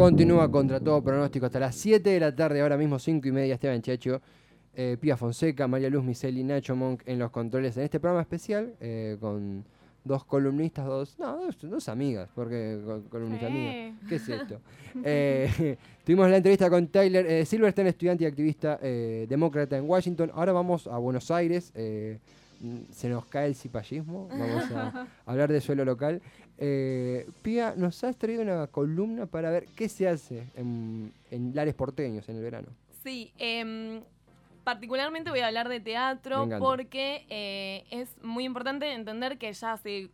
continúa contra todo pronóstico hasta las 7 de la tarde, ahora mismo 5 y media, Esteban Checho, eh, Pía Fonseca, María Luz Miseli, Nacho Monk en los controles en este programa especial eh, con dos columnistas, dos, no, dos, amigas, porque columnista amiga, ¿qué es esto? Eh, tuvimos la entrevista con Tyler Silverstein, estudiante y activista demócrata en Washington. Ahora vamos a Buenos Aires se nos cae el cipallismo, vamos a hablar de suelo local. Eh, Pía, nos has traído una columna para ver qué se hace en, lares porteños en el verano. Sí, em, particularmente voy a hablar de teatro porque eh, es muy importante entender que ya hace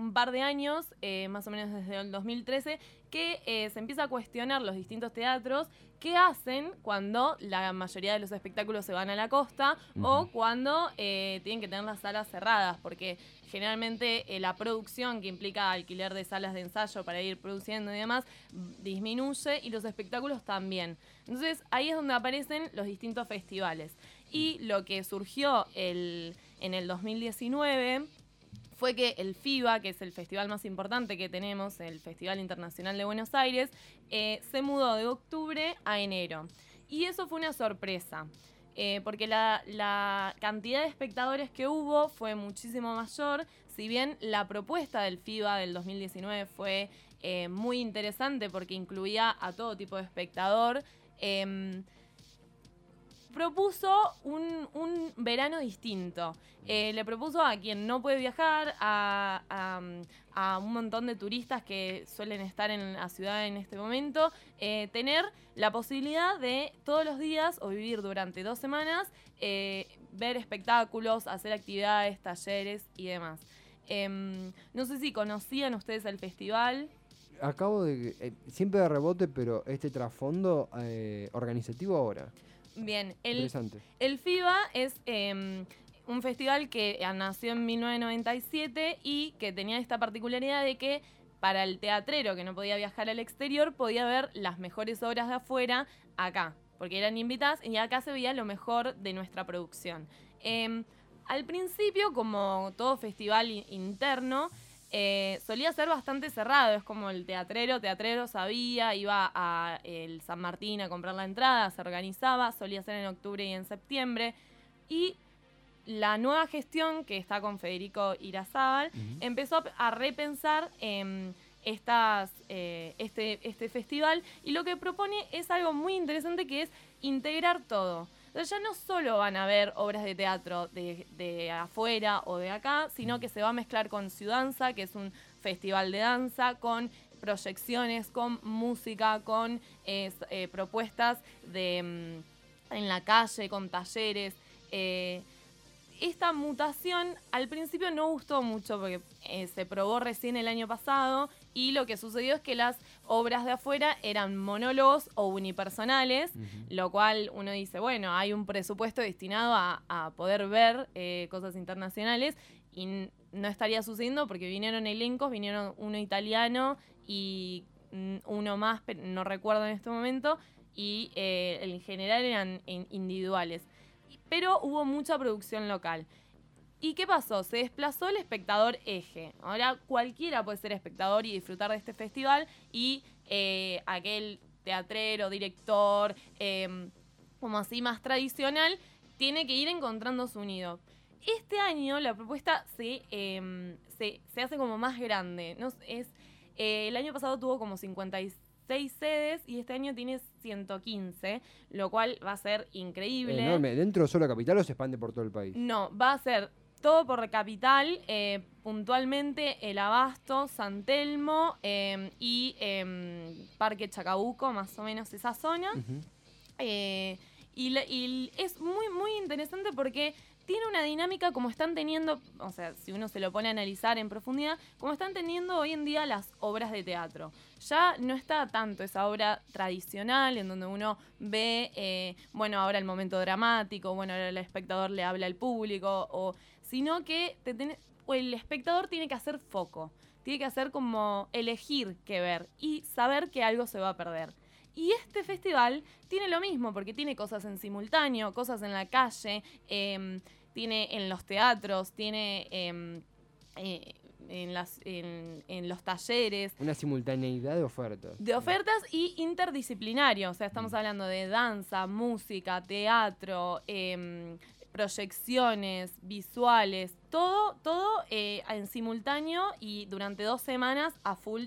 un par de años, eh, más o menos desde el 2013, que eh, se empieza a cuestionar los distintos teatros qué hacen cuando la mayoría de los espectáculos se van a la costa o cuando eh, tienen que tener las salas cerradas, porque generalmente la producción que implica alquiler de salas de ensayo para ir produciendo y demás disminuye y los espectáculos también. Entonces ahí es donde aparecen los distintos festivales. Y lo que surgió el, en el 2019 fue que el FIBA, que es el festival más importante que tenemos, el Festival Internacional de Buenos Aires, eh, se mudó de octubre a enero. Y eso fue una sorpresa. Eh, porque la, cantidad de espectadores que hubo fue muchísimo mayor, si bien la propuesta del FIBA del 2019 fue eh, muy interesante porque incluía a todo tipo de espectador, em, propuso un, verano distinto. Eh, le propuso a quien no puede viajar, a, un montón de turistas que suelen estar en la ciudad en este momento, eh, tener la posibilidad de todos los días o vivir durante dos semanas, eh, ver espectáculos, hacer actividades, talleres y demás. Em, no sé si conocían ustedes el festival acabo de. siempre de rebote, pero este trasfondo organizativo ahora. Bien, el, el FIBA es em, un festival que nació en 1997 y que tenía esta particularidad de que para el teatrero que no podía viajar al exterior podía ver las mejores obras de afuera acá, porque eran invitadas y acá se veía lo mejor de nuestra producción. Em, al principio, como todo festival interno, eh, solía ser bastante cerrado, es como el teatrero, teatrero sabía, iba a el San Martín a comprar la entrada, se organizaba, solía ser en octubre y en septiembre. Y la nueva gestión que está con Federico Irazábal empezó a repensar estas, eh, este, este festival y lo que propone es algo muy interesante que es integrar todo. Entonces ya no solo van a ver obras de teatro de, afuera o de acá, sino que se va a mezclar con Ciudanza, que es un festival de danza, con proyecciones, con música, con eh, propuestas de, mm, en la calle, con talleres. Eh, esta mutación al principio no gustó mucho porque eh, se probó recién el año pasado y lo que sucedió es que las obras de afuera eran monólogos o unipersonales, lo cual uno dice, bueno, hay un presupuesto destinado a, poder ver eh, cosas internacionales y no estaría sucediendo porque vinieron elencos, vinieron uno italiano y uno más, no recuerdo en este momento, y eh, en general eran individuales pero hubo mucha producción local. ¿Y qué pasó? Se desplazó el espectador eje. Ahora cualquiera puede ser espectador y disfrutar de este festival y eh, aquel teatrero, director, em, como así más tradicional, tiene que ir encontrando su nido. Este año la propuesta se, em, se, hace como más grande. ¿no? Es, eh, el año pasado tuvo como 56 seis sedes y este año tiene 115, lo cual va a ser increíble. Enorme. ¿Dentro de solo capital o se expande por todo el país? No, va a ser todo por capital, eh, puntualmente el Abasto, San Telmo em, y em, Parque Chacabuco, más o menos esa zona. Eh, y, y, es muy, muy interesante porque tiene una dinámica como están teniendo, o sea, si uno se lo pone a analizar en profundidad, como están teniendo hoy en día las obras de teatro. Ya no está tanto esa obra tradicional en donde uno ve, eh, bueno, ahora el momento dramático, bueno, ahora el espectador le habla al público, o, sino que el espectador tiene que hacer foco, tiene que hacer como elegir qué ver y saber que algo se va a perder. Y este festival tiene lo mismo, porque tiene cosas en simultáneo, cosas en la calle, eh, tiene en los teatros, tiene em, eh, en, las, en, en, los talleres. Una simultaneidad de ofertas. De ofertas y interdisciplinario. O sea, estamos mm. hablando de danza, música, teatro, eh, proyecciones, visuales, todo, todo eh, en simultáneo y durante dos semanas a full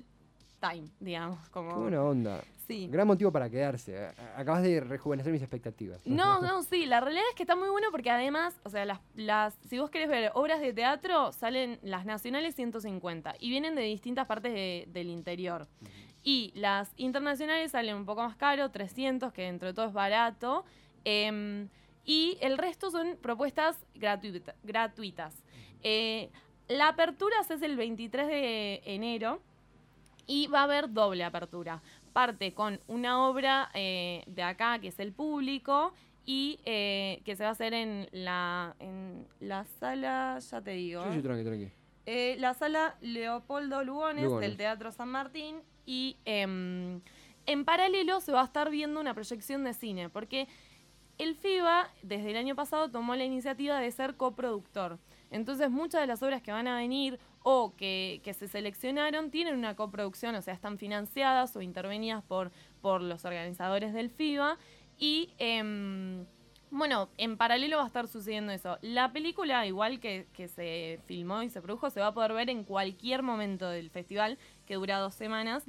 time, digamos. Como... Qué buena onda. Sí. Gran motivo para quedarse. Acabas de rejuvenecer mis expectativas. No, no, sí. La realidad es que está muy bueno porque además, o sea, las, las, si vos querés ver obras de teatro, salen las nacionales 150 y vienen de distintas partes del interior. Y las internacionales salen un poco más caro, 300, que dentro de todo es barato. Eh, y el resto son propuestas gratuitas. Eh, la apertura es el 23 de enero y va a haber doble apertura. Parte con una obra eh, de acá, que es el público, y eh, que se va a hacer en la, en la sala, ya te digo. Sí, sí, tranqui, tranqui. la sala Leopoldo Lugones, del Teatro San Martín y em, en paralelo se va a estar viendo una proyección de cine, porque el FIBA, desde el año pasado, tomó la iniciativa de ser coproductor. Entonces, muchas de las obras que van a venir o que, se seleccionaron tienen una coproducción, o sea, están financiadas o intervenidas por, por los organizadores del FIBA. Y, em, bueno, en paralelo va a estar sucediendo eso. La película, igual que, se filmó y se produjo, se va a poder ver en cualquier momento del festival, que dura dos semanas.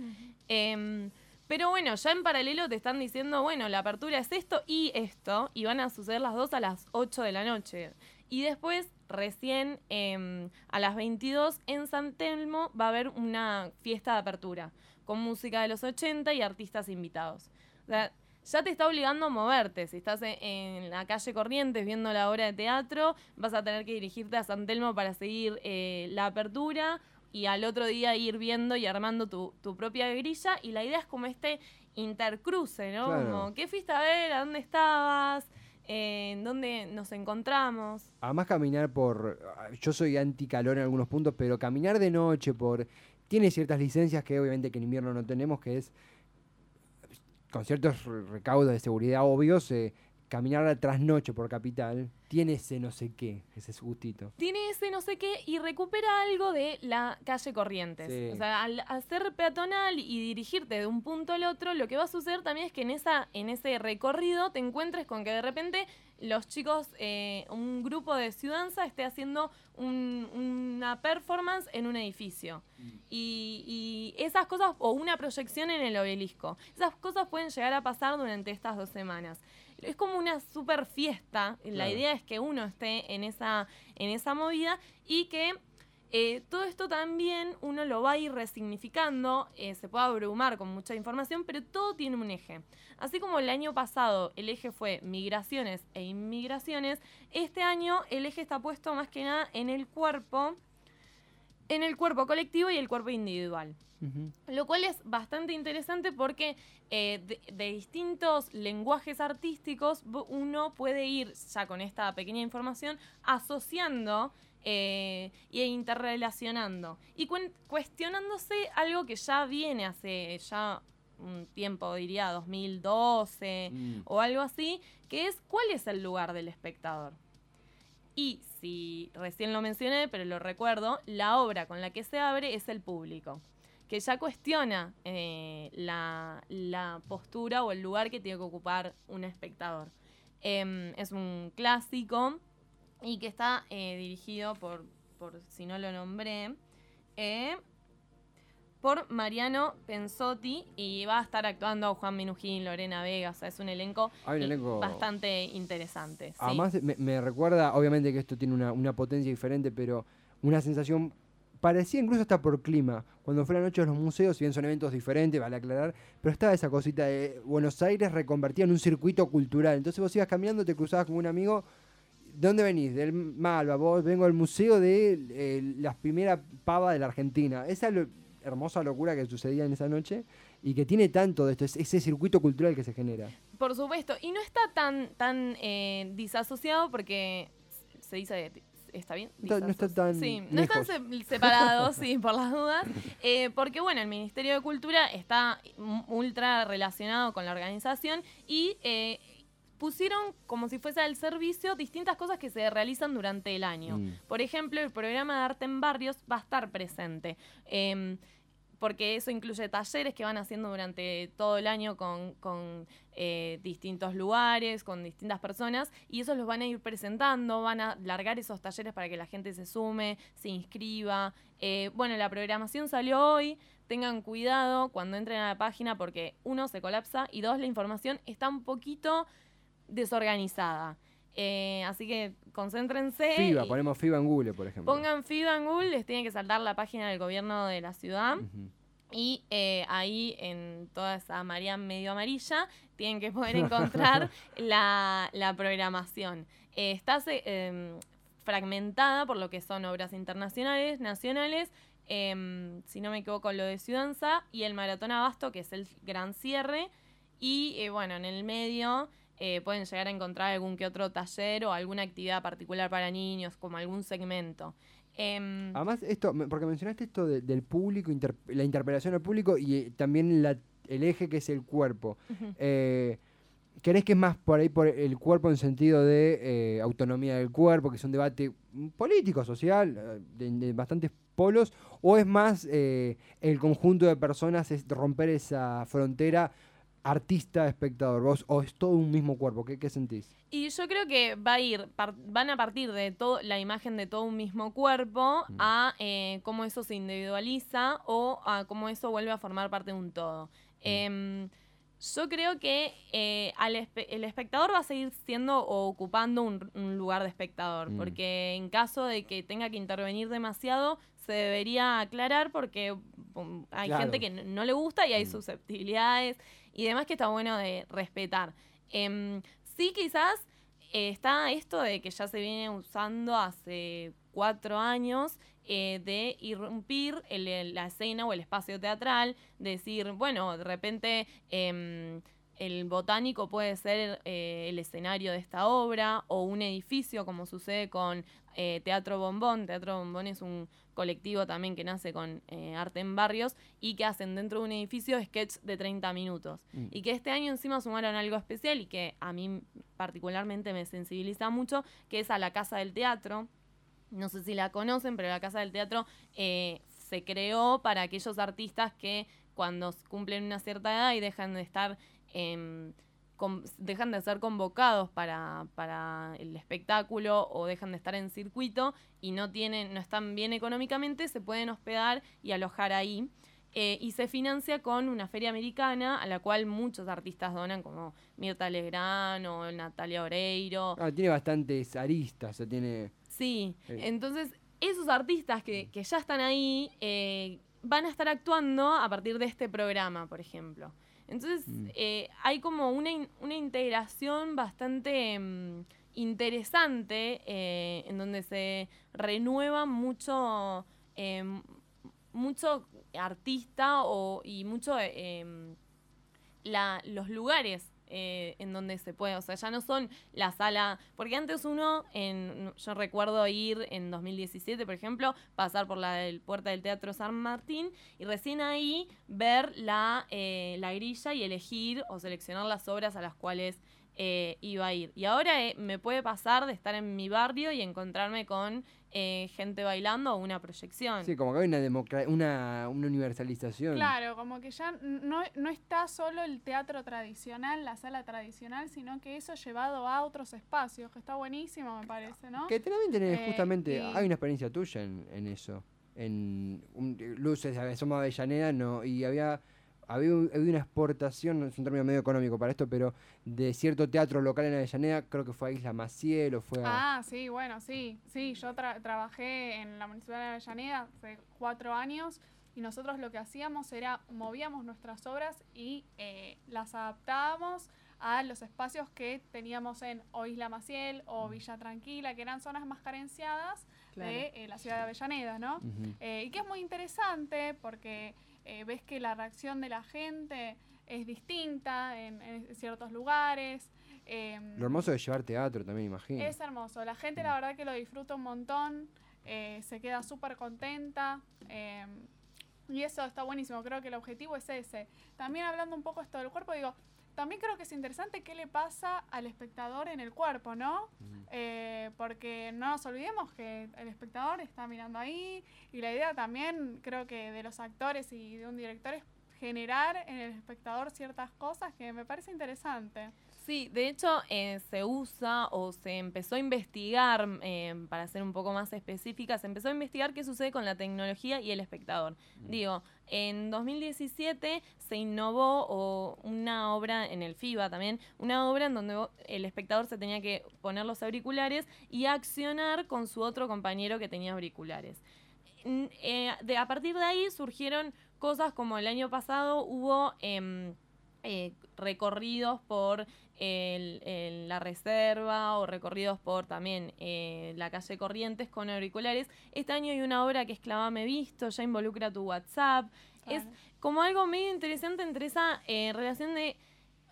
Pero bueno, ya en paralelo te están diciendo, bueno, la apertura es esto y esto, y van a suceder las dos a las 8 de la noche. Y después, recién em, a las 22 en San Telmo va a haber una fiesta de apertura con música de los 80 y artistas invitados. O sea, ya te está obligando a moverte. Si estás en, la calle Corrientes viendo la obra de teatro, vas a tener que dirigirte a San Telmo para seguir eh, la apertura y al otro día ir viendo y armando tu, propia grilla. Y la idea es como este intercruce, ¿no? Como, ¿qué fuiste a ver? ¿A dónde estabas? ¿En dónde nos encontramos? Además caminar por... Yo soy anticalor en algunos puntos, pero caminar de noche por... Tiene ciertas licencias que obviamente que en invierno no tenemos, que es con ciertos recaudos de seguridad obvios, eh, caminar a trasnoche por Capital tiene ese no sé qué, ese gustito. Tiene ese no sé qué y recupera algo de la calle Corrientes. O sea, al hacer peatonal y dirigirte de un punto al otro, lo que va a suceder también es que en, esa, en ese recorrido te encuentres con que de repente los chicos, eh, un grupo de ciudadanza esté haciendo una performance en un edificio. Mm. Y, y, esas cosas, o una proyección en el obelisco, esas cosas pueden llegar a pasar durante estas dos semanas es como una super fiesta. La idea es que uno esté en esa, en esa movida y que eh, todo esto también uno lo va a ir resignificando, eh, se puede abrumar con mucha información, pero todo tiene un eje. Así como el año pasado el eje fue migraciones e inmigraciones, este año el eje está puesto más que nada en el cuerpo, en el cuerpo colectivo y el cuerpo individual. Lo cual es bastante interesante porque eh, de, distintos lenguajes artísticos uno puede ir ya con esta pequeña información asociando eh, e interrelacionando y cuestionándose algo que ya viene hace ya un tiempo, diría 2012 mm. o algo así, que es cuál es el lugar del espectador. Y si recién lo mencioné, pero lo recuerdo, la obra con la que se abre es el público que ya cuestiona eh, la, postura o el lugar que tiene que ocupar un espectador. Em, es un clásico y que está eh, dirigido por, por, si no lo nombré, eh, por Mariano Pensotti y va a estar actuando Juan Minujín, Lorena Vega, o sea, es un elenco, bastante interesante. Además, me, recuerda, obviamente que esto tiene una, una potencia diferente, pero una sensación parecía incluso hasta por clima. Cuando fue la noche de los museos, si bien son eventos diferentes, vale aclarar, pero estaba esa cosita de Buenos Aires reconvertida en un circuito cultural. Entonces vos ibas caminando, te cruzabas con un amigo. ¿De dónde venís? Del Malva, vos vengo del museo de eh, las primeras pavas de la Argentina. Esa es la hermosa locura que sucedía en esa noche y que tiene tanto de esto, ese circuito cultural que se genera. Por supuesto, y no está tan, tan eh, disasociado porque se dice ¿Está bien? No, está tan sí, no están separados, sí, por las dudas. Eh, porque, bueno, el Ministerio de Cultura está ultra relacionado con la organización y eh, pusieron como si fuese al servicio distintas cosas que se realizan durante el año. Mm. Por ejemplo, el programa de arte en barrios va a estar presente. Em, porque eso incluye talleres que van haciendo durante todo el año con, eh, distintos lugares, con distintas personas, y esos los van a ir presentando, van a largar esos talleres para que la gente se sume, se inscriba. Eh, bueno, la programación salió hoy, tengan cuidado cuando entren a la página porque uno se colapsa y dos, la información está un poquito desorganizada. Eh, así que concéntrense. FIBA, ponemos FIBA en Google, por ejemplo. Pongan FIBA en Google, les tiene que saltar la página del gobierno de la ciudad. Y eh, ahí en toda esa María medio amarilla tienen que poder encontrar la, programación. Eh, está em, fragmentada por lo que son obras internacionales, nacionales, em, si no me equivoco, lo de Ciudanza y el Maratón Abasto, que es el gran cierre. Y bueno, en el medio eh, pueden llegar a encontrar algún que otro taller o alguna actividad particular para niños, como algún segmento. Em, Además, esto, porque mencionaste esto del público, la interpelación al público y eh, también el eje que es el cuerpo. Eh, ¿Querés que es más por ahí por el cuerpo en sentido de autonomía del cuerpo, que es un debate político, social, de, bastantes polos, o es más el conjunto de personas, es romper esa frontera artista, espectador? ¿Vos o es todo un mismo cuerpo? ¿Qué, sentís? Y yo creo que va a ir, van a partir de todo, la imagen de todo un mismo cuerpo mm. a eh, cómo eso se individualiza o a cómo eso vuelve a formar parte de un todo. Mm. Em, yo creo que eh, el espectador va a seguir siendo o ocupando un, lugar de espectador, mm. porque en caso de que tenga que intervenir demasiado, se debería aclarar porque hay gente que no, le gusta y hay susceptibilidades y demás que está bueno de respetar. Em, sí, quizás eh, está esto de que ya se viene usando hace cuatro años eh, de irrumpir la escena o el espacio teatral, decir, bueno, de repente em, el botánico puede ser eh, el escenario de esta obra o un edificio, como sucede con Teatro Bombón. Teatro Bombón es un colectivo también que nace con eh, arte en barrios y que hacen dentro de un edificio sketch de 30 minutos. Mm. Y que este año encima sumaron algo especial y que a mí particularmente me sensibiliza mucho, que es a la Casa del Teatro. No sé si la conocen, pero la Casa del Teatro se creó para aquellos artistas que cuando cumplen una cierta edad y dejan de estar Dejan de ser convocados para, para, el espectáculo o dejan de estar en circuito y no tienen, no están bien económicamente, se pueden hospedar y alojar ahí. Eh, y se financia con una feria americana a la cual muchos artistas donan, como Mirta Legrand o Natalia Oreiro. Ah, tiene bastantes aristas, tiene... Sí, entonces esos artistas que, que, ya están ahí eh, van a estar actuando a partir de este programa, por ejemplo. Entonces mm. eh, hay como una, una integración bastante mm, interesante eh, en donde se renueva mucho, eh, mucho artista o, y mucho la, los lugares eh, en donde se puede, o sea, ya no son la sala, porque antes uno, en, yo recuerdo ir en 2017, por ejemplo, pasar por la puerta del Teatro San Martín y recién ahí ver la, eh, la grilla y elegir o seleccionar las obras a las cuales eh, iba a ir. Y ahora eh, me puede pasar de estar en mi barrio y encontrarme con eh, gente bailando o una proyección. Sí, como que hay una, una, una universalización. Claro, como que ya no, no está solo el teatro tradicional, la sala tradicional, sino que eso llevado a otros espacios, que está buenísimo, me parece, ¿no? Que también tenés justamente, hay una experiencia tuya en, en eso. En luces, somos Avellaneda, no, y había había, una exportación, no es un término medio económico para esto, pero de cierto teatro local en Avellaneda, creo que fue a Isla Maciel o fue a... Ah, sí, bueno, sí, sí, yo trabajé en la Municipalidad de Avellaneda hace cuatro años y nosotros lo que hacíamos era movíamos nuestras obras y eh, las adaptábamos a los espacios que teníamos en o Isla Maciel o mm. Villa Tranquila, que eran zonas más carenciadas de eh, la ciudad de Avellaneda, ¿no? Eh, y que es muy interesante porque eh, ves que la reacción de la gente es distinta en, ciertos lugares. Em, lo hermoso de llevar teatro también, imagino. Es hermoso. La gente, la mm. verdad, que lo disfruta un montón. Eh, se queda súper contenta. Em, y eso está buenísimo. Creo que el objetivo es ese. También hablando un poco esto del cuerpo, digo, también creo que es interesante qué le pasa al espectador en el cuerpo, ¿no? Eh, porque no nos olvidemos que el espectador está mirando ahí y la idea también creo que de los actores y de un director es generar en el espectador ciertas cosas que me parece interesante. Sí, de hecho eh, se usa o se empezó a investigar, eh, para ser un poco más específica, se empezó a investigar qué sucede con la tecnología y el espectador. Mm. Digo, en 2017 se innovó una obra en el FIBA también, una obra en donde el espectador se tenía que poner los auriculares y accionar con su otro compañero que tenía auriculares. Eh, de, a partir de ahí surgieron cosas como el año pasado hubo em, recorridos por la reserva o recorridos por también eh, la calle Corrientes con auriculares. Este año hay una obra que es Clavame Visto, ya involucra tu WhatsApp. Es como algo medio interesante entre esa eh, relación de...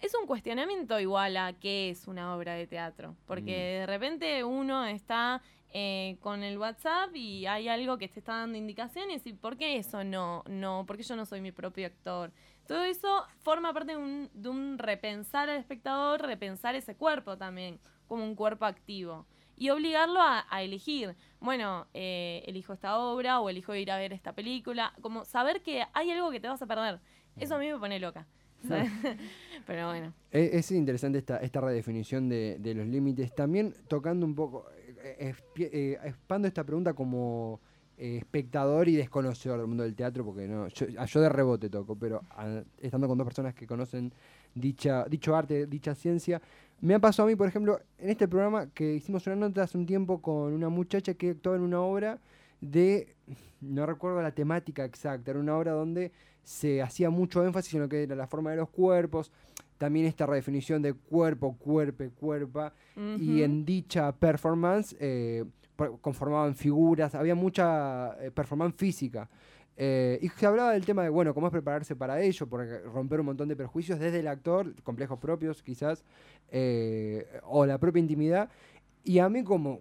Es un cuestionamiento igual a qué es una obra de teatro, porque mm. de repente uno está eh, con el WhatsApp y hay algo que te está dando indicaciones y ¿por qué eso no? No, porque yo no soy mi propio actor. Todo eso forma parte de un, repensar al espectador, repensar ese cuerpo también, como un cuerpo activo. Y obligarlo a, elegir, bueno, eh, elijo esta obra o elijo ir a ver esta película, como saber que hay algo que te vas a perder. Eso a mí me pone loca. Pero bueno. Es, interesante esta, esta redefinición de, los límites. También tocando un poco, eh, eh, expando esta pregunta como eh, espectador y desconocedor del mundo del teatro, porque no yo, ah, de rebote toco, pero estando con dos personas que conocen dicha, dicho arte, dicha ciencia, me ha pasado a mí, por ejemplo, en este programa que hicimos una nota hace un tiempo con una muchacha que actuaba en una obra de, no recuerdo la temática exacta, era una obra donde se hacía mucho énfasis en lo que era la forma de los cuerpos, también esta redefinición de cuerpo, cuerpo, cuerpa, y en dicha performance eh, conformaban figuras, había mucha eh, performance física. Eh, y se hablaba del tema de, bueno, cómo es prepararse para ello, porque romper un montón de prejuicios desde el actor, complejos propios quizás, eh, o la propia intimidad. Y a mí como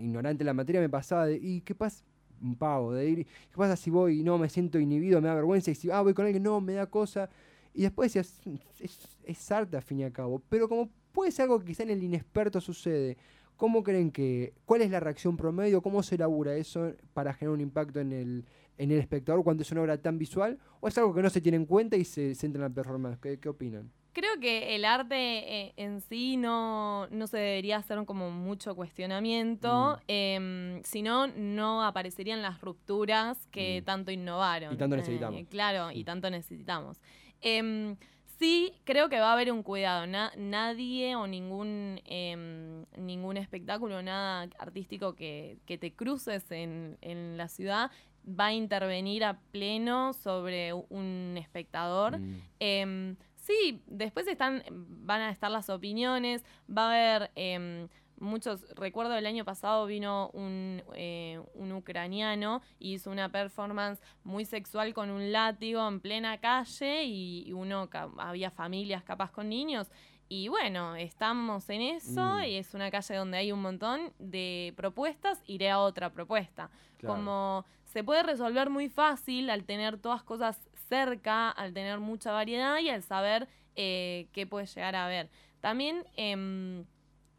ignorante de la materia me pasaba de, ¿y qué pasa? Un pavo, de ir, ¿qué pasa si voy y no me siento inhibido, me da vergüenza? Y si, ah, voy con alguien, no, me da cosa. Y después decías, es, es arte al fin y al cabo. Pero como puede ser algo que quizá en el inexperto sucede, ¿Cómo creen que, cuál es la reacción promedio? ¿Cómo se elabora eso para generar un impacto en el, en el espectador cuando es una obra tan visual? ¿O es algo que no se tiene en cuenta y se centra en la performance? ¿Qué, qué opinan? Creo que el arte eh, en sí no, no, se debería hacer como mucho cuestionamiento, mm. eh, si no, no aparecerían las rupturas que mm. tanto innovaron. Y tanto necesitamos. Eh, claro, y tanto necesitamos. Em, sí creo que va a haber un cuidado. nadie o ningún, em, ningún espectáculo, nada artístico que, te cruces en, la ciudad va a intervenir a pleno sobre un espectador. Mm. Em, sí, después están, van a estar las opiniones, va a haber em, muchos, recuerdo el año pasado vino un, eh, un ucraniano y hizo una performance muy sexual con un látigo en plena calle y, uno, había familias capaz con niños. Y bueno, estamos en eso mm. y es una calle donde hay un montón de propuestas, iré a otra propuesta. Como se puede resolver muy fácil al tener todas cosas cerca, al tener mucha variedad y al saber eh, qué puede llegar a ver. También... Eh,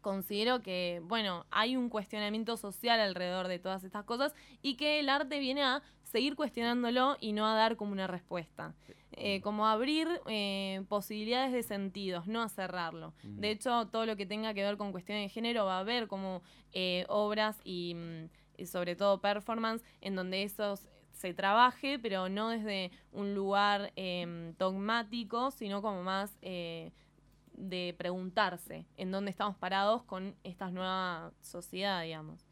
considero que, bueno, hay un cuestionamiento social alrededor de todas estas cosas y que el arte viene a seguir cuestionándolo y no a dar como una respuesta. Eh, como abrir eh, posibilidades de sentidos, no a cerrarlo. De hecho, todo lo que tenga que ver con cuestiones de género va a haber como eh, obras y, mm, sobre todo performance en donde eso se trabaje, pero no desde un lugar em, dogmático, sino como más de preguntarse en dónde estamos parados con esta nueva sociedad, digamos.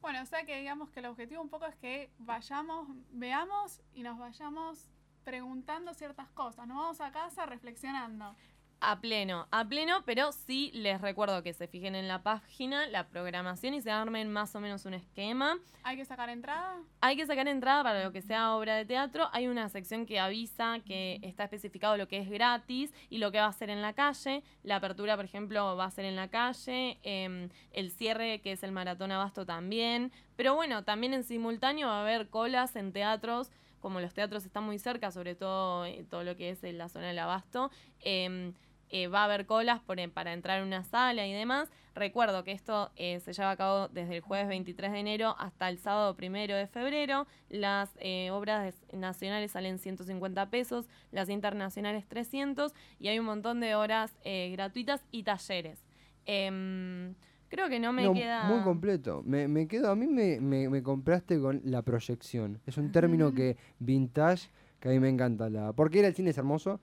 Bueno, o sea que digamos que el objetivo un poco es que vayamos, veamos y nos vayamos preguntando ciertas cosas. Nos vamos a casa reflexionando. A pleno, a pleno, pero sí les recuerdo que se fijen en la página, la programación y se armen más o menos un esquema. ¿Hay que sacar entrada? Hay que sacar entrada para lo que sea obra de teatro. Hay una sección que avisa que está especificado lo que es gratis y lo que va a ser en la calle. La apertura, por ejemplo, va a ser en la calle. Em, el cierre, que es el maratón abasto, también. Pero bueno, también en simultáneo va a haber colas en teatros como los teatros están muy cerca, sobre todo eh, todo lo que es en la zona del abasto, eh, eh, va a haber colas para entrar en una sala y demás. Recuerdo que esto eh, se lleva a cabo desde el jueves 23 de enero hasta el sábado 1 de febrero. Las eh, obras nacionales salen 150 pesos, las internacionales 300 y hay un montón de horas gratuitas y talleres. Em, creo que no me queda... Muy completo. Me, me, quedo, a mí me, me, compraste con la proyección. Es un término que vintage, que a mí me encanta. La, porque era el cine es hermoso,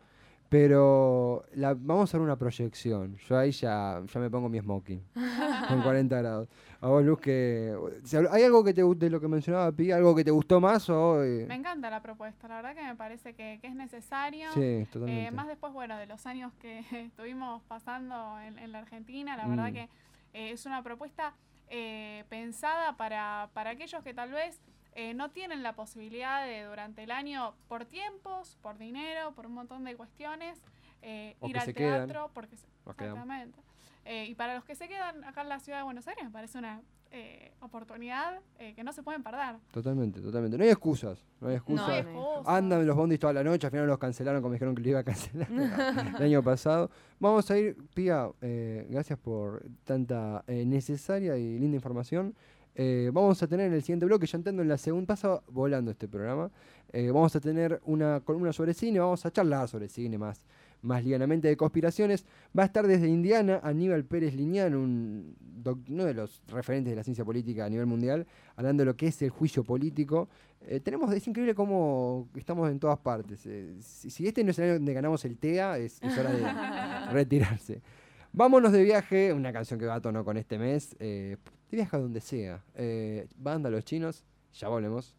pero la, vamos a hacer una proyección. Yo ahí ya, ya me pongo mi smoking. con 40 grados. A vos, Luz, que. ¿Hay algo que te guste lo que mencionaba Pi? ¿Algo que te gustó más? O, eh? Me encanta la propuesta. La verdad que me parece que, es necesario. Sí, totalmente. Eh, más después, bueno, de los años que estuvimos pasando en, la Argentina, la verdad mm. que eh, es una propuesta pensada para, para aquellos que tal vez eh, no tienen la posibilidad de durante el año, por tiempos, por dinero, por un montón de cuestiones, eh, ir al teatro, porque exactamente. Eh, y para los que se quedan acá en la ciudad de Buenos Aires, me parece una oportunidad que no se pueden perder. Totalmente, totalmente. No hay excusas, no hay excusas. Andan los bondis toda la noche, al final los cancelaron como dijeron que lo iba a cancelar el año pasado. Vamos a ir, Pía, gracias por tanta necesaria y linda información. Eh, vamos a tener en el siguiente bloque, ya entiendo en la segunda, pasa volando este programa, eh, vamos a tener una columna sobre cine, vamos a charlar sobre cine más, más lianamente de conspiraciones. Va a estar desde Indiana Aníbal Pérez Liñán, un, uno de los referentes de la ciencia política a nivel mundial, hablando de lo que es el juicio político. Eh, tenemos, es increíble cómo estamos en todas partes. Si, este no es el año donde ganamos el TEA, es hora de retirarse. Vámonos de viaje, una canción que va a tono con este mes. Eh, de viaje a donde sea. Eh, banda Los Chinos, ya volvemos.